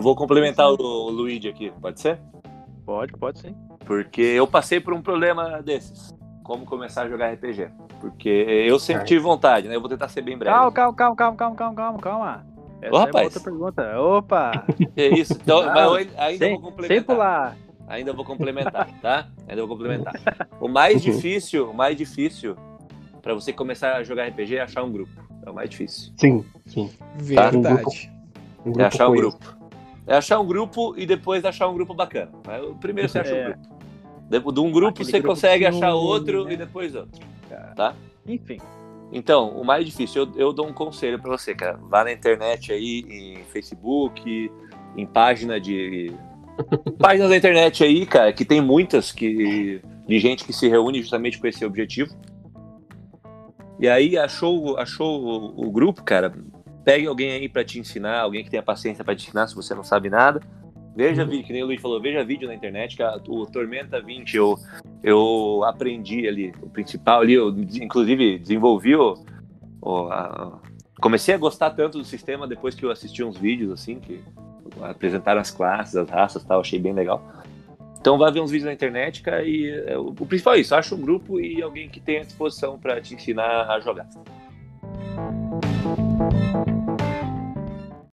vou complementar o, o Luigi aqui, pode ser? Pode, pode sim. Porque eu passei por um problema desses. Como começar a jogar RPG. Porque eu sempre tive vontade, né? Eu vou tentar ser bem breve. Calma, calma, calma, calma, calma, calma, calma, calma. Essa Ô, é uma rapaz. outra pergunta. Opa! É isso. Então, Não, mas eu ainda sem, vou complementar. sem pular. Ainda vou complementar, tá? Ainda vou complementar. O mais difícil, o mais difícil para você começar a jogar RPG é achar um grupo. É o mais difícil. Sim, sim. Verdade. Um É achar um grupo. É achar um grupo e depois achar um grupo bacana. O Primeiro você acha É. um grupo. De de um grupo Aquele você grupo consegue achar outro né? e depois outro. Enfim. Então, o mais difícil, eu, eu dou um conselho pra você, cara. Vá na internet aí, em Facebook, em página de. Páginas da internet aí, cara, que tem muitas que, de gente que se reúne justamente com esse objetivo. E aí achou, achou o, o grupo, cara. Pegue alguém aí pra te ensinar, alguém que tenha paciência pra te ensinar se você não sabe nada. Veja vídeo, que nem o Luiz falou, veja vídeo na internet, que a- o Tormenta 20 eu, eu aprendi ali, o principal ali, eu inclusive desenvolvi o, o- a- comecei a gostar tanto do sistema depois que eu assisti uns vídeos assim, que apresentaram as classes, as raças tal, achei bem legal. Então vai ver uns vídeos na internet, cara, e é, o, o principal é isso, acha um grupo e alguém que tenha disposição pra te ensinar a jogar. Música